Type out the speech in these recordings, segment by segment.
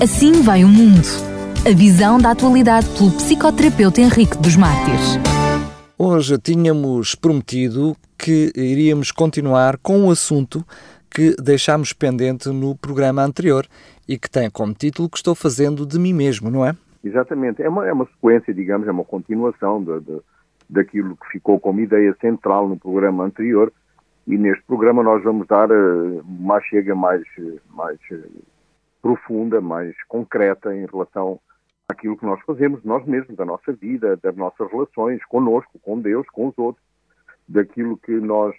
Assim vai o mundo. A visão da atualidade pelo psicoterapeuta Henrique dos Mártires. Hoje tínhamos prometido que iríamos continuar com um assunto que deixámos pendente no programa anterior e que tem como título que estou fazendo de mim mesmo, não é? Exatamente. É uma, é uma sequência, digamos, é uma continuação de, de, daquilo que ficou como ideia central no programa anterior e neste programa nós vamos dar uh, uma chega mais, mais uh, profunda, mais concreta em relação àquilo que nós fazemos nós mesmos, da nossa vida, das nossas relações conosco, com Deus, com os outros, daquilo que nós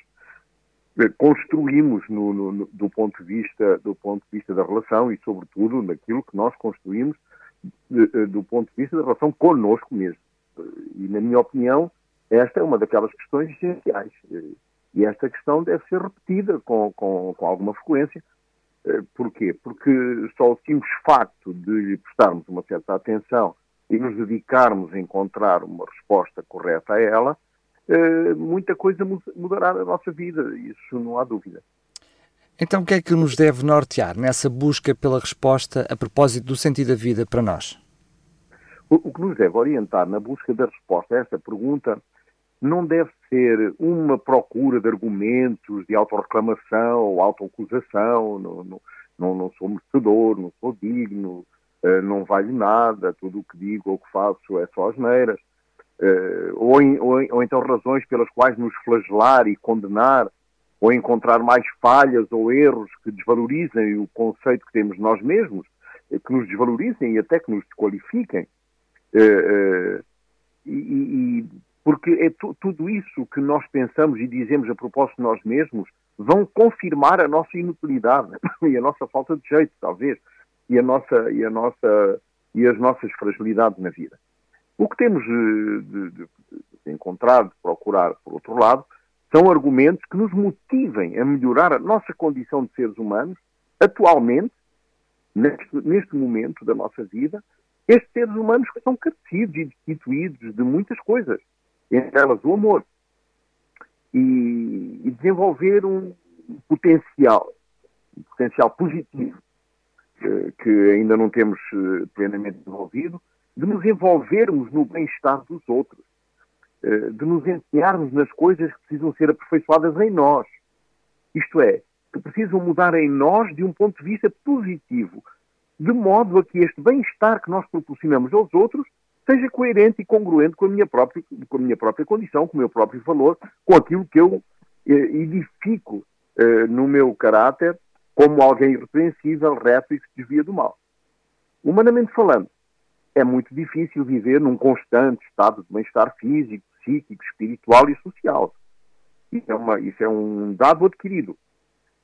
eh, construímos no, no, do ponto de vista do ponto de vista da relação e sobretudo naquilo que nós construímos eh, do ponto de vista da relação conosco mesmo. E na minha opinião esta é uma daquelas questões essenciais. E esta questão deve ser repetida com, com, com alguma frequência porquê? Porque só o simples facto de lhe prestarmos uma certa atenção e nos dedicarmos a encontrar uma resposta correta a ela, eh, muita coisa mudará na nossa vida, isso não há dúvida. Então, o que é que nos deve nortear nessa busca pela resposta a propósito do sentido da vida para nós? O, que nos deve orientar na busca da resposta a esta pergunta não deve ser uma procura de argumentos de autorreclamação ou autoacusação, não, não, não, não sou merecedor, não sou digno, uh, não valho nada, tudo o que digo ou que faço é só asneiras, uh, ou, ou, ou então razões pelas quais nos flagelar e condenar, ou encontrar mais falhas ou erros que desvalorizem o conceito que temos nós mesmos, eh, que nos desvalorizem e até que nos desqualifiquem. E, e, porque é tudo isso que nós pensamos e dizemos a propósito de nós mesmos vão confirmar a nossa inutilidade e a nossa falta de jeito, talvez, e a nossa e a nossa e as nossas fragilidades na vida. O que temos de, de, de encontrar, de procurar, por outro lado, são argumentos que nos motivem a melhorar a nossa condição de seres humanos, atualmente, neste, neste momento da nossa vida, estes seres humanos que são carecidos e destituídos de muitas coisas entre elas o amor, e, e desenvolver um potencial, um potencial positivo, eh, que ainda não temos eh, plenamente desenvolvido, de nos envolvermos no bem-estar dos outros, eh, de nos empenharmos nas coisas que precisam ser aperfeiçoadas em nós. Isto é, que precisam mudar em nós de um ponto de vista positivo, de modo a que este bem-estar que nós proporcionamos aos outros seja coerente e congruente com a minha própria, com a minha própria condição, com o meu próprio valor, com aquilo que eu eh, edifico eh, no meu caráter como alguém irrepreensível, reto e que se desvia do mal. Humanamente falando, é muito difícil viver num constante estado de bem-estar físico, psíquico, espiritual e social. Isso é, uma, isso é um dado adquirido.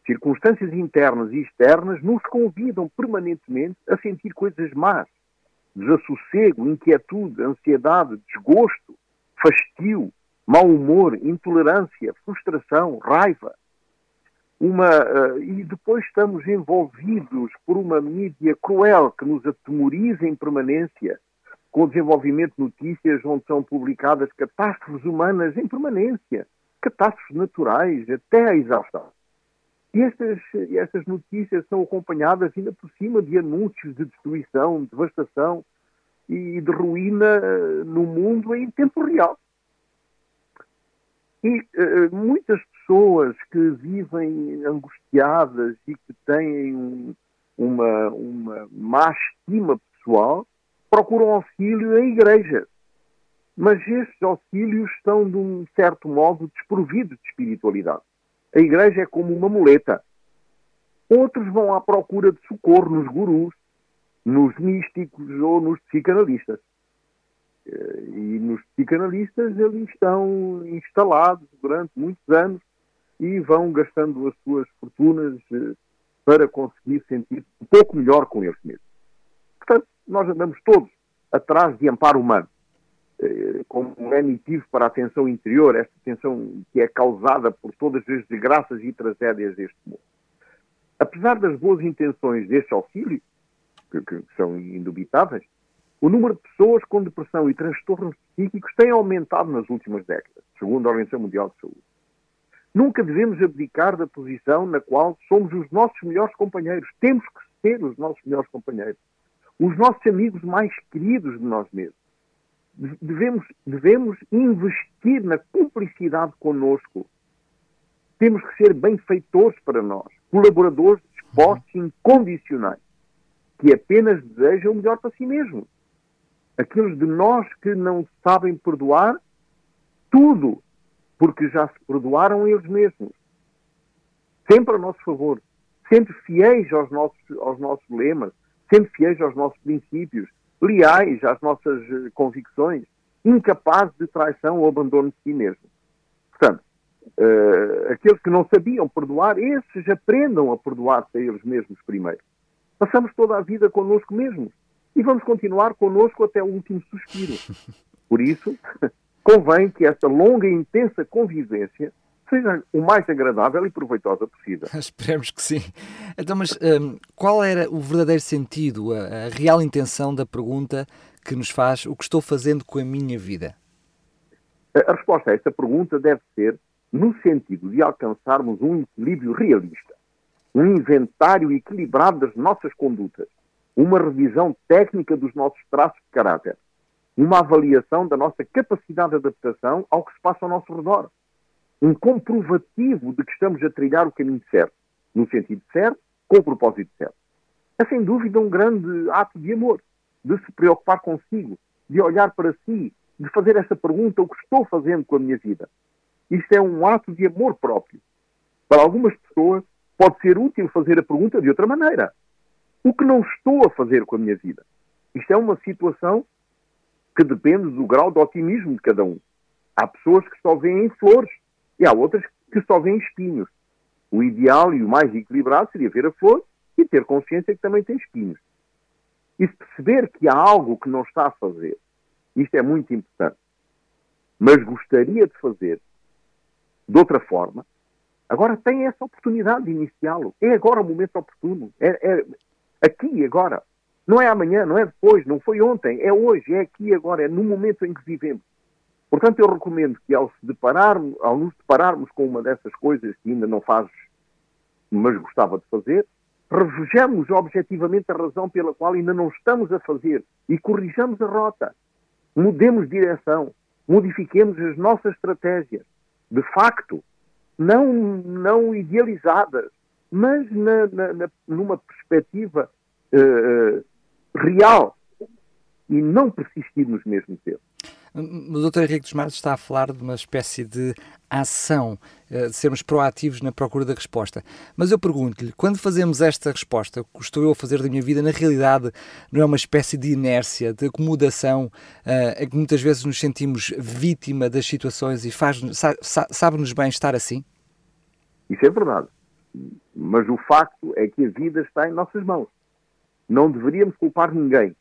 Circunstâncias internas e externas nos convidam permanentemente a sentir coisas más, desassossego, inquietude, ansiedade, desgosto, fastio, mau humor, intolerância, frustração, raiva. Uma, uh, e depois estamos envolvidos por uma mídia cruel que nos atemoriza em permanência, com o desenvolvimento de notícias onde são publicadas catástrofes humanas em permanência, catástrofes naturais, até a exaustão. E estas, estas notícias são acompanhadas ainda por cima de anúncios de destruição, de devastação e de ruína eh, no mundo em tempo real. E uh, muitas pessoas que vivem angustiadas e que têm um, uma, uma má estima pessoal procuram auxílio em igrejas. Mas estes auxílios estão, de um certo modo, desprovidos de espiritualidade. A igreja é como uma muleta. Outros vão à procura de socorro nos gurus, nos místicos ou nos psicanalistas. Eh, e nos psicanalistas eles estão instalados durante muitos anos e vão gastando as suas fortunas eh, para conseguir sentir um pouco melhor com eles mesmos. Portanto, nós andamos todos atrás de amparo humano como um remitivo para a tensão interior, esta tensão que é causada por todas as desgraças e tragédias deste mundo. Apesar das boas intenções deste auxílio, que, que são indubitáveis, o número de pessoas com depressão e transtornos psíquicos tem aumentado nas últimas décadas, segundo a Organização Mundial de Saúde. Nunca devemos abdicar da posição na qual somos os nossos melhores companheiros. Temos que ser os nossos melhores companheiros. os nossos amigos mais queridos de nós mesmos. Devemos, devemos investir na cumplicidade conosco. Temos que ser benfeitores para nós, colaboradores dispostos incondicionais, que apenas desejam o melhor para si mesmos. Aqueles de nós que não sabem perdoar, tudo, porque já se perdoaram eles mesmos. Sempre a nosso favor, sempre fiéis aos nossos, aos nossos lemas, sempre fiéis aos nossos princípios, leais às nossas eh, convicções, incapazes de traição ou abandono de si mesmo. Portanto, uh, aqueles que não sabiam perdoar, esses aprendam a perdoar-se a eles mesmos primeiro. Passamos toda a vida connosco mesmos e vamos continuar connosco até o último suspiro. Por isso, convém que esta longa e intensa convivência seja o mais agradável e proveitosa possível. Esperemos que sim. Então, mas um, qual era o verdadeiro sentido, a, a, real intenção da pergunta que nos faz o que estou fazendo com a minha vida? A, a resposta a esta pergunta deve ser no sentido de alcançarmos um equilíbrio realista, um inventário equilibrado das nossas condutas, uma revisão técnica dos nossos traços de caráter, uma avaliação da nossa capacidade de adaptação ao que se passa ao nosso redor um comprovativo de que estamos a trilhar o caminho certo, no sentido certo, com o propósito certo. É sem dúvida um grande ato de amor, de se preocupar consigo, de olhar para si, de fazer esta pergunta: o que estou fazendo com a minha vida? Isto é um ato de amor próprio. Para algumas pessoas, pode ser útil fazer a pergunta de outra maneira: o que não estou a fazer com a minha vida? Isto é uma situação que depende do grau de otimismo de cada um. Há pessoas que só veem flores e há outras que só veem espinhos. O ideal e o mais equilibrado seria ver a flor e ter consciência que também tem espinhos. E perceber que há algo que não está a fazer, isto é muito importante, mas gostaria de fazer de outra forma, agora tem essa oportunidade de iniciá-lo. É agora o momento oportuno. É, é aqui agora. Não é amanhã, não é depois, não foi ontem, é hoje, é aqui agora, é no momento em que vivemos. Portanto, eu recomendo que ao, se ao nos depararmos com uma dessas coisas que ainda não faz, mas gostava de fazer, revejamos objetivamente a razão pela qual ainda não estamos a fazer e corrijamos a rota. Mudemos direção, modifiquemos as nossas estratégias. De facto, não, não idealizadas, mas na, na, na, numa perspectiva uh, real e não persistir nos mesmos erros. O Dr. Henrique dos Mares está a falar de uma espécie de ação, eh, de sermos proativos na procura da resposta. Mas eu pergunto-lhe, quando fazemos esta resposta, o que estou eu a fazer da minha vida, na realidade não é uma espécie de inércia, de acomodação, uh, em que muitas vezes nos sentimos vítima das situações e sabe-nos bem estar assim? Isso é verdade. Mas o facto é que a vida está em nossas mãos. Não deveríamos culpar ninguém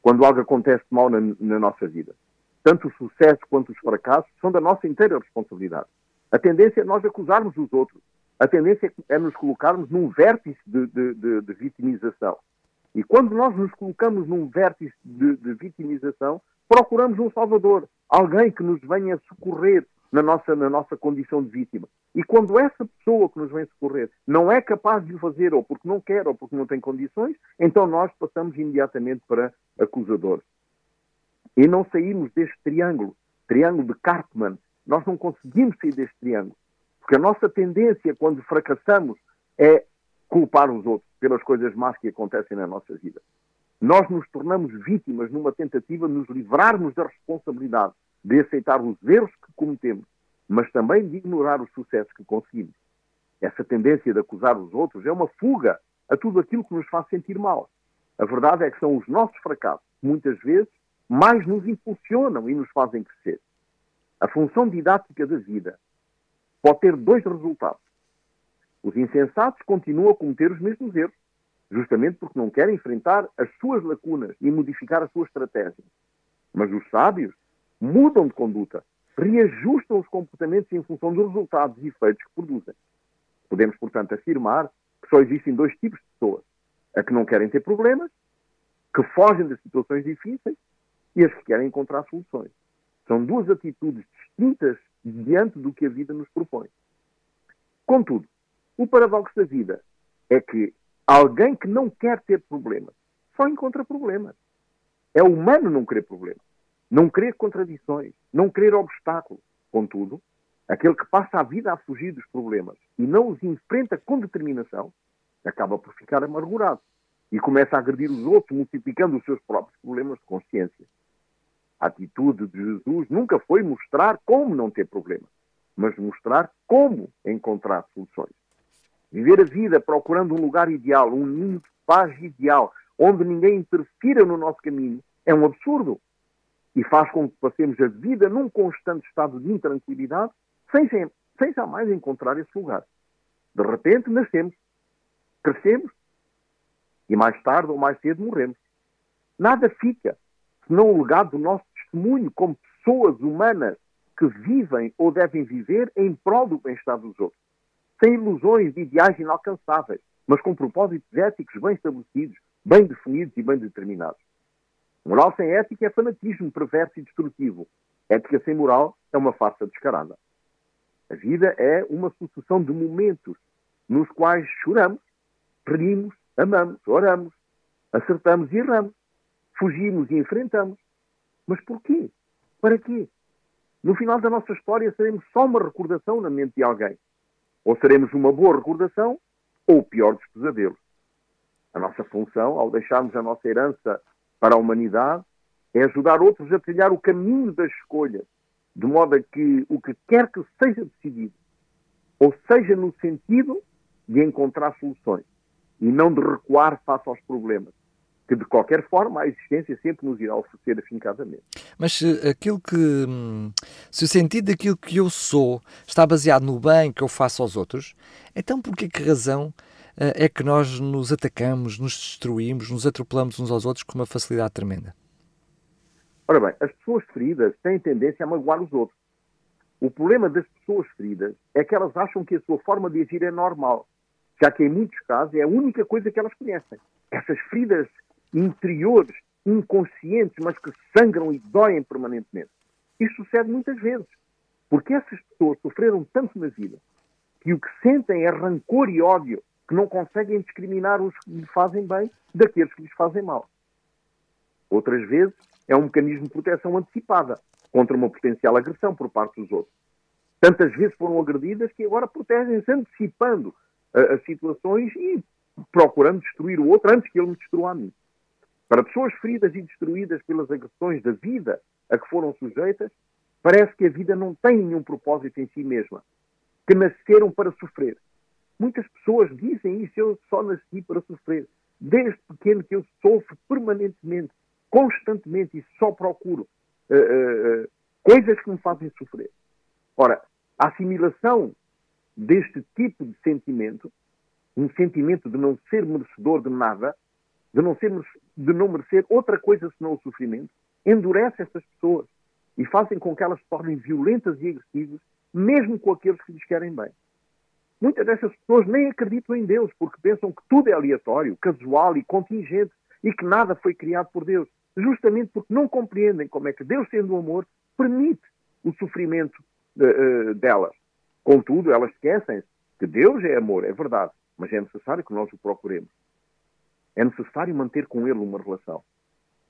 quando algo acontece mal na, na nossa vida tanto o sucesso quanto os fracassos são da nossa inteira responsabilidade. A tendência é nós acusarmos os outros. A tendência é nos colocarmos num vértice de, de, de, de vitimização. E quando nós nos colocamos num vértice de, vitimização, procuramos um salvador, alguém que nos venha socorrer na nossa, na nossa condição de vítima. E quando essa pessoa que nos vem socorrer não é capaz de o fazer, ou porque não quer, ou porque não tem condições, então nós passamos imediatamente para acusadores e não saímos deste triângulo, triângulo de Cartman. Nós não conseguimos sair deste triângulo. Porque a nossa tendência, quando fracassamos, é culpar os outros pelas coisas más que acontecem na nossa vida. Nós nos tornamos vítimas numa tentativa de nos livrarmos da responsabilidade de aceitar os erros que cometemos, mas também de ignorar os sucessos que conseguimos. Essa tendência de acusar os outros é uma fuga a tudo aquilo que nos faz sentir mal. A verdade é que são os nossos fracassos, muitas vezes, mais nos impulsionam e nos fazem crescer. A função didática da vida pode ter dois resultados. Os insensatos continuam a cometer os mesmos erros, justamente porque não querem enfrentar as suas lacunas e modificar a sua estratégia. Mas os sábios mudam de conduta, reajustam os comportamentos em função dos resultados e efeitos que produzem. Podemos, portanto, afirmar que só existem dois tipos de pessoas: a que não querem ter problemas, que fogem das situações difíceis e as que querem encontrar soluções. São duas atitudes distintas diante do que a vida nos propõe. Contudo, o paradoxo da vida é que alguém que não quer ter problemas só encontra problemas. É humano não querer problemas, não querer contradições, não querer obstáculos. Contudo, aquele que passa a vida a fugir dos problemas e não os enfrenta com determinação, acaba por ficar amargurado e começa a agredir os outros, multiplicando os seus próprios problemas de consciência. A atitude de Jesus nunca foi mostrar como não ter problemas, mas mostrar como encontrar soluções. Viver a vida procurando um lugar ideal, um ninho de paz ideal, onde ninguém interfira no nosso caminho, é um absurdo. E faz com que passemos a vida num constante estado de intranquilidade, sem, sem jamais encontrar esse lugar. De repente, nascemos, crescemos e mais tarde ou mais cedo morremos. Nada fica senão o legado do nosso testemunho como pessoas humanas que vivem ou devem viver em prol do bem-estar dos outros, sem ilusões de ideais inalcançáveis, mas com propósitos éticos bem estabelecidos, bem definidos e bem determinados. Moral sem ética é fanatismo perverso e destrutivo. Ética sem moral é uma farsa descarada. A vida é uma sucessão de momentos nos quais choramos, rimos, amamos, oramos, acertamos e erramos, fugimos e enfrentamos. Mas porquê? Para quê? No final da nossa história seremos só uma recordação na mente de alguém. Ou seremos uma boa recordação ou o pior dos pesadelos. A nossa função, ao deixarmos a nossa herança para a humanidade, é ajudar outros a trilhar o caminho das escolhas, de modo a que o que quer que seja decidido, ou seja no sentido de encontrar soluções e não de recuar face aos problemas, que de qualquer forma a existência sempre nos irá oferecer afincadamente. Mas se aquilo que hum, se o sentido daquilo que eu sou está baseado no bem que eu faço aos outros, então por que razão eh, é que nós nos atacamos, nos destruímos, nos atropelamos uns aos outros com uma facilidade tremenda? Ora bem, as pessoas feridas têm tendência a magoar os outros. O problema das pessoas feridas é que elas acham que a sua forma de agir é normal, já que em muitos casos é a única coisa que elas conhecem. Essas feridas interiores, inconscientes, mas que sangram e doem permanentemente. Isto sucede muitas vezes, porque essas pessoas sofreram tanto na vida que o que sentem é rancor e ódio que não conseguem discriminar os que lhes fazem bem daqueles que lhes fazem mal. Outras vezes é um mecanismo de proteção antecipada contra uma potencial agressão por parte dos outros. Tantas vezes foram agredidas que agora protegem-se antecipando uh, as situações e procurando destruir o outro antes que ele me destrua a mim. Para pessoas feridas e destruídas pelas agressões da vida a que foram sujeitas, parece que a vida não tem nenhum propósito em si mesma, que nasceram para sofrer Muitas pessoas dizem isso, eu só nasci para sofrer. Desde pequeno que eu sofro permanentemente, constantemente e só procuro uh, uh, coisas que me fazem sofrer. Ora, a assimilação deste tipo de sentimento, um sentimento de não ser merecedor de nada, de não, ser, de não merecer outra coisa senão o sofrimento, endurece essas pessoas e fazem com que elas se tornem violentas e agressivas, mesmo com aqueles que lhes querem bem. Muitas dessas pessoas nem acreditam em Deus, porque pensam que tudo é aleatório, casual e contingente e que nada foi criado por Deus. Justamente porque não compreendem como é que Deus, sendo amor, permite o sofrimento uh, delas. Contudo, elas esquecem que Deus é amor, é verdade, mas é necessário que nós o procuremos. É necessário manter com Ele uma relação.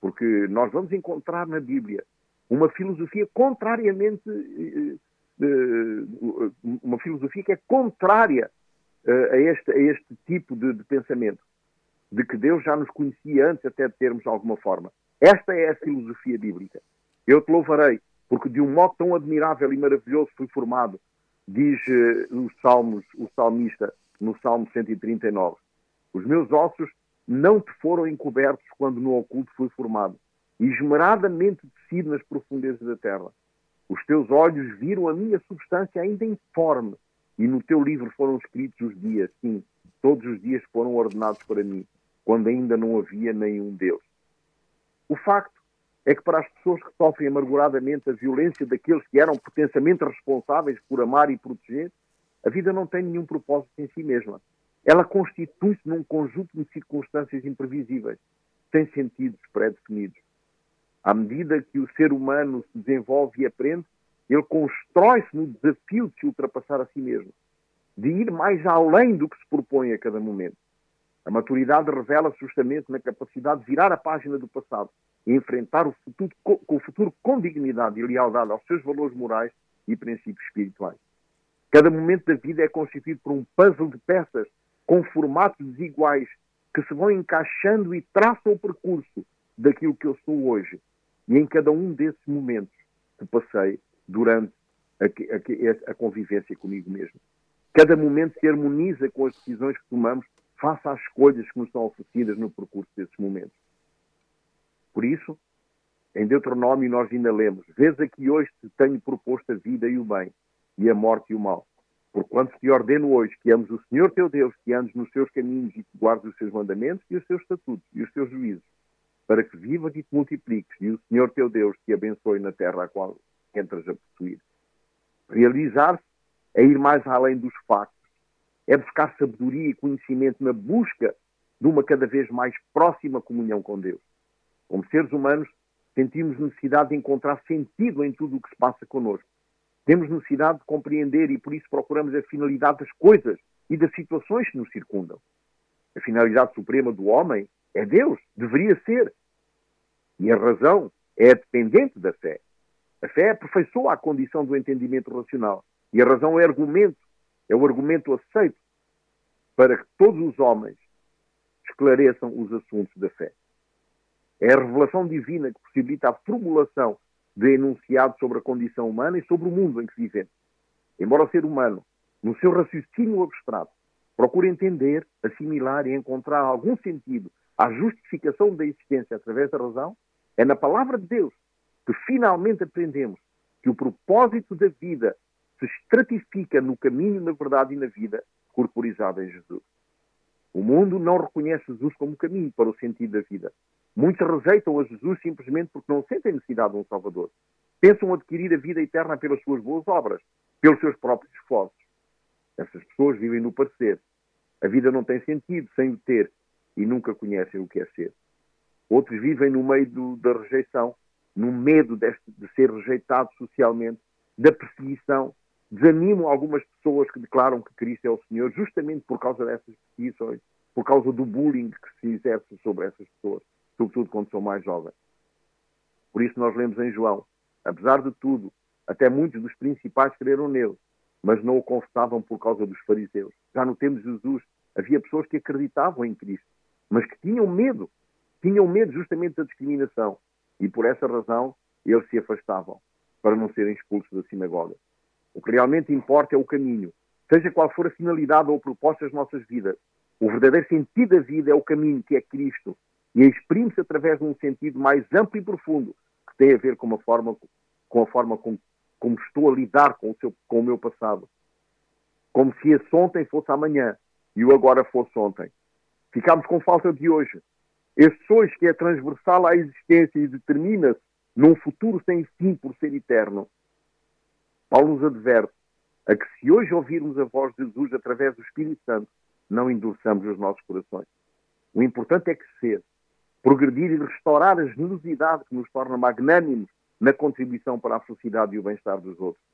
Porque nós vamos encontrar na Bíblia uma filosofia contrariamente uh, uma filosofia que é contrária uh, a, este, a este tipo de, de, pensamento, de que Deus já nos conhecia antes até de termos alguma forma. Esta é a filosofia bíblica. Eu te louvarei, porque de um modo tão admirável e maravilhoso fui formado, diz os salmos, o salmista no Salmo 139. Os meus ossos não te foram encobertos quando no oculto fui formado, esmeradamente tecido nas profundezas da terra. Os teus olhos viram a minha substância ainda informe, e no teu livro foram escritos os dias, sim, todos os dias foram ordenados para mim, quando ainda não havia nenhum Deus. O facto é que para as pessoas que sofrem amarguradamente a violência daqueles que eram potencialmente responsáveis por amar e proteger, a vida não tem nenhum propósito em si mesma. Ela constitui-se num conjunto de circunstâncias imprevisíveis, sem sentidos pré-definidos. À medida que o ser humano se desenvolve e aprende, ele constrói-se no desafio de se ultrapassar a si mesmo, de ir mais além do que se propõe a cada momento. A maturidade revela-se justamente na capacidade de virar a página do passado e enfrentar o futuro com o futuro com dignidade e lealdade aos seus valores morais e princípios espirituais. Cada momento da vida é constituído por um puzzle de peças com formatos desiguais que se vão encaixando e traçam o percurso daquilo que eu sou hoje. E em cada um desses momentos que passei durante a, a, a convivência comigo mesmo. Cada momento se harmoniza com as decisões que tomamos face às escolhas que nos são oferecidas no percurso desses momentos. Por isso, em Deuteronômio nós ainda lemos: Vês aqui hoje te tenho proposto a vida e o bem, e a morte e o mal. Porquanto te ordeno hoje que ames o Senhor teu Deus, que andes nos seus caminhos e que guardes os seus mandamentos e os seus estatutos e os seus juízos, para que vivas e te multipliques, e o Senhor teu Deus te abençoe na terra a qual entras a possuir. Realizar-se é ir mais além dos factos, é buscar sabedoria e conhecimento na busca de uma cada vez mais próxima comunhão com Deus. Como seres humanos, sentimos necessidade de encontrar sentido em tudo o que se passa connosco. Temos necessidade de compreender e por isso procuramos a finalidade das coisas e das situações que nos circundam. A finalidade suprema do homem é Deus, deveria ser. E a razão é dependente da fé. A fé aperfeiçoa a condição do entendimento racional. E a razão é argumento, é o argumento aceito para que todos os homens esclareçam os assuntos da fé. É a revelação divina que possibilita a formulação de enunciados sobre a condição humana e sobre o mundo em que vivemos. Embora o ser humano, no seu raciocínio abstrato, procure entender, assimilar e encontrar algum sentido à justificação da existência através da razão, é na palavra de Deus que finalmente aprendemos que o propósito da vida se estratifica no caminho, na verdade e na vida corporizada em Jesus. O mundo não reconhece Jesus como caminho para o sentido da vida. Muitos rejeitam a Jesus simplesmente porque não sentem necessidade de um Salvador. Pensam adquirir a vida eterna pelas suas boas obras, pelos seus próprios esforços. Essas pessoas vivem no parecer. A vida não tem sentido sem o ter e nunca conhecem o que é ser. Outros vivem no meio do, da rejeição, no medo deste, de ser rejeitado socialmente, da perseguição, desanimam algumas pessoas que declaram que Cristo é o Senhor justamente por causa dessas perseguições, por causa do bullying que se exerce sobre essas pessoas, sobretudo quando são mais jovens. Por isso nós lemos em João, apesar de tudo, até muitos dos principais creram nele, mas não o confessavam por causa dos fariseus. Já no tempo de Jesus havia pessoas que acreditavam em Cristo, mas que tinham medo, tinham medo justamente da discriminação e por essa razão eles se afastavam para não serem expulsos da sinagoga. O que realmente importa é o caminho. Seja qual for a finalidade ou a proposta das nossas vidas, o verdadeiro sentido da vida é o caminho que é Cristo e exprime-se através de um sentido mais amplo e profundo que tem a ver com a forma, com a forma como, como estou a lidar com o, seu, com o meu passado. Como se esse ontem fosse amanhã e o agora fosse ontem. Ficamos com falta de hoje. Este hoje que é transversal à existência e determina-se num futuro sem fim por ser eterno Paulo nos adverte a que se hoje ouvirmos a voz de Jesus através do Espírito Santo, não endureçamos os nossos corações. O importante é crescer, progredir e restaurar a generosidade que nos torna magnânimos na contribuição para a felicidade e o bem-estar dos outros.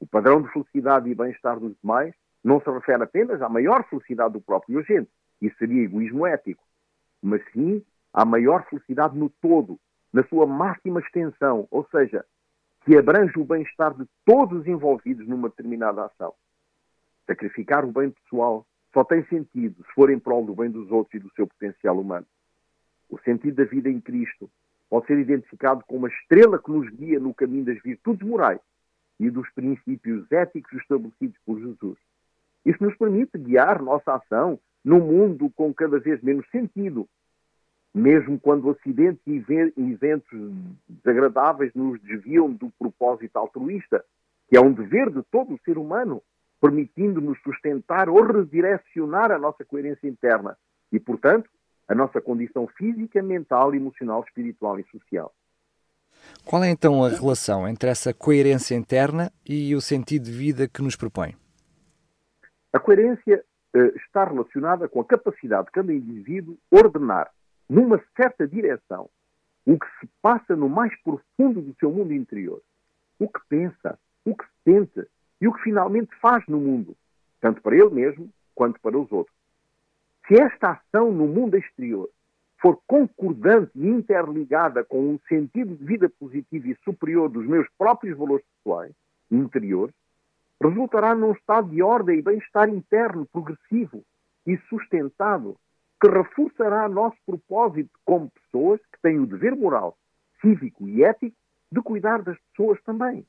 O padrão de felicidade e bem-estar dos demais não se refere apenas à maior felicidade do próprio agente, isso seria egoísmo ético, mas sim à maior felicidade no todo, na sua máxima extensão, ou seja, que abrange o bem-estar de todos os envolvidos numa determinada ação. Sacrificar o bem pessoal só tem sentido se for em prol do bem dos outros e do seu potencial humano. O sentido da vida em Cristo pode ser identificado como uma estrela que nos guia no caminho das virtudes morais e dos princípios éticos estabelecidos por Jesus. Isso nos permite guiar nossa ação num mundo com cada vez menos sentido, mesmo quando acidentes e eventos desagradáveis nos desviam do propósito altruísta, que é um dever de todo o ser humano, permitindo-nos sustentar ou redirecionar a nossa coerência interna e, portanto, a nossa condição física, mental, emocional, espiritual e social. Qual é então a relação entre essa coerência interna e o sentido de vida que nos propõe? A coerência eh, está relacionada com a capacidade de cada indivíduo ordenar numa certa direção, o que se passa no mais profundo do seu mundo interior, o que pensa, o que sente e o que finalmente faz no mundo, tanto para ele mesmo quanto para os outros. Se esta ação no mundo exterior for concordante e interligada com um sentido de vida positivo e superior dos meus próprios valores pessoais, interiores, resultará num estado de ordem e bem-estar interno progressivo e sustentado que reforçará nosso propósito como pessoas que têm o dever moral, cívico e ético de cuidar das pessoas também.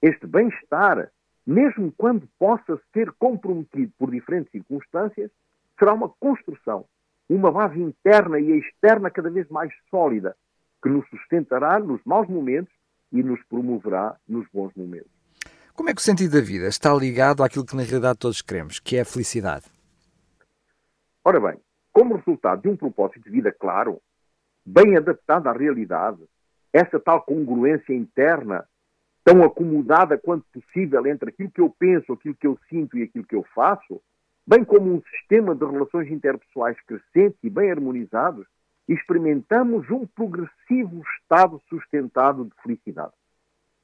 Este bem-estar, mesmo quando possa ser comprometido por diferentes circunstâncias, será uma construção, uma base interna e externa cada vez mais sólida, que nos sustentará nos maus momentos e nos promoverá nos bons momentos. Como é que o sentido da vida está ligado àquilo que na realidade todos queremos, que é a felicidade? Ora bem, como resultado de um propósito de vida claro, bem adaptado à realidade, essa tal congruência interna, tão acomodada quanto possível entre aquilo que eu penso, aquilo que eu sinto e aquilo que eu faço, bem como um sistema de relações interpessoais crescente e bem harmonizados, experimentamos um progressivo estado sustentado de felicidade.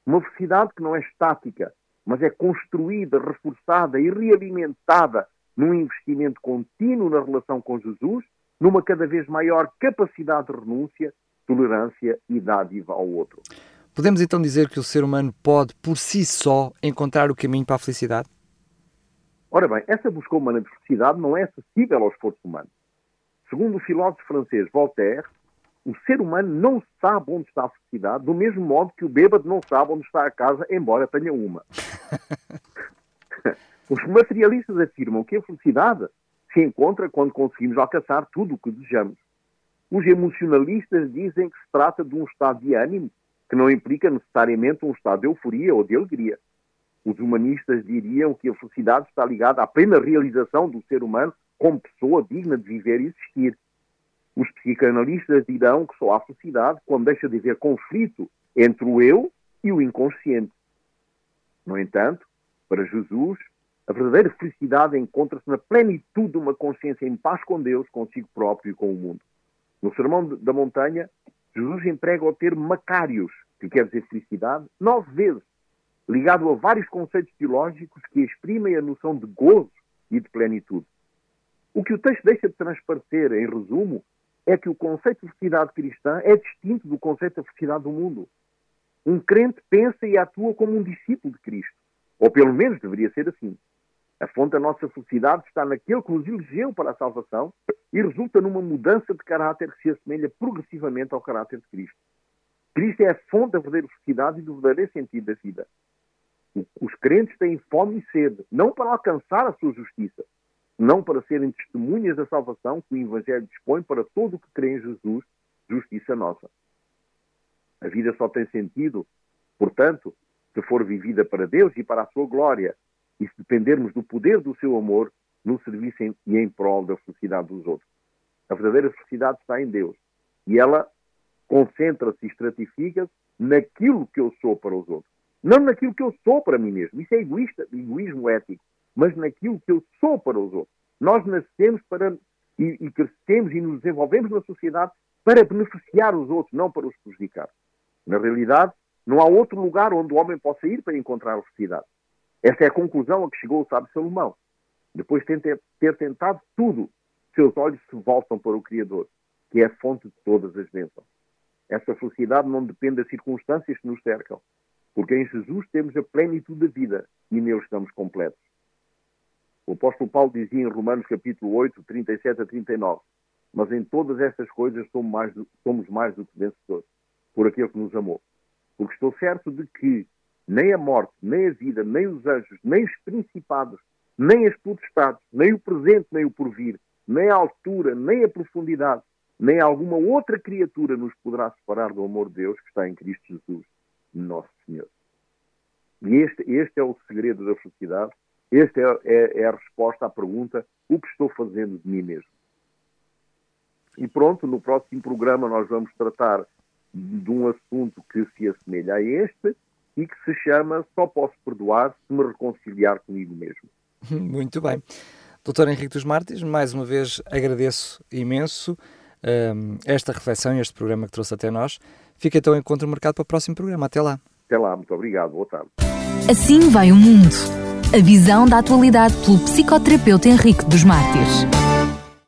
Uma felicidade que não é estática, mas é construída, reforçada e realimentada num investimento contínuo na relação com Jesus, numa cada vez maior capacidade de renúncia, tolerância e dádiva ao outro. Podemos então dizer que o ser humano pode, por si só, encontrar o caminho para a felicidade? Ora bem, essa busca humana de felicidade não é acessível ao esforço humano. Segundo o filósofo francês Voltaire, o ser humano não sabe onde está a felicidade, do mesmo modo que o bêbado não sabe onde está a casa, embora tenha uma. Os materialistas afirmam que a felicidade se encontra quando conseguimos alcançar tudo o que desejamos. Os emocionalistas dizem que se trata de um estado de ânimo que não implica necessariamente um estado de euforia ou de alegria. Os humanistas diriam que a felicidade está ligada à plena realização do ser humano como pessoa digna de viver e existir. Os psicanalistas dirão que só há felicidade quando deixa de haver conflito entre o eu e o inconsciente. No entanto, para Jesus, a verdadeira felicidade encontra-se na plenitude de uma consciência em paz com Deus, consigo próprio e com o mundo. No Sermão da Montanha, Jesus emprega o termo macários, que quer dizer felicidade, nove vezes, ligado a vários conceitos teológicos que exprimem a noção de gozo e de plenitude. O que o texto deixa de transparecer, em resumo, é que o conceito de felicidade cristã é distinto do conceito da felicidade do mundo. Um crente pensa e atua como um discípulo de Cristo, ou pelo menos deveria ser assim. A fonte da nossa felicidade está naquele que nos elegeu para a salvação e resulta numa mudança de caráter que se assemelha progressivamente ao caráter de Cristo. Cristo é a fonte da verdadeira felicidade e do verdadeiro sentido da vida. Os crentes têm fome e sede, não para alcançar a sua justiça, não para serem testemunhas da salvação que o Evangelho dispõe para todo o que crê em Jesus, justiça nossa. A vida só tem sentido, portanto, se for vivida para Deus e para a sua glória, e se dependermos do poder do seu amor no serviço e em prol da felicidade dos outros. A verdadeira felicidade está em Deus e ela concentra-se e estratifica-se naquilo que eu sou para os outros. Não naquilo que eu sou para mim mesmo. Isso é egoísta, egoísmo ético. Mas naquilo que eu sou para os outros. Nós nascemos para e, e crescemos e nos desenvolvemos na sociedade para beneficiar os outros, não para os prejudicar. Na realidade, não há outro lugar onde o homem possa ir para encontrar a felicidade. Essa é a conclusão a que chegou o sábio Salomão. Depois de ter, tentado tudo, seus olhos se voltam para o Criador, que é a fonte de todas as bênçãos. Essa felicidade não depende das circunstâncias que nos cercam, porque em Jesus temos a plenitude da vida e nele estamos completos. O apóstolo Paulo dizia em Romanos capítulo 8, 37 a 39, mas em todas estas coisas somos mais do, somos mais do que vencedores, por aquele que nos amou. Porque estou certo de que nem a morte, nem a vida, nem os anjos, nem os principados, nem as potestades, nem o presente, nem o porvir, nem a altura, nem a profundidade, nem alguma outra criatura nos poderá separar do amor de Deus que está em Cristo Jesus, nosso Senhor. E este, este é o segredo da felicidade, esta é, é, é, a resposta à pergunta: o que estou fazendo de mim mesmo? E pronto, no próximo programa nós vamos tratar de um assunto que se assemelha a este e que se chama Só Posso Perdoar se me reconciliar comigo mesmo. Muito bem. Doutor Henrique dos Mártires, mais uma vez agradeço imenso um, esta reflexão e este programa que trouxe até nós. Fica então encontro marcado para o próximo programa. Até lá. Até lá, muito obrigado. Boa tarde. Assim vai o mundo. A visão da atualidade pelo psicoterapeuta Henrique dos Mártires.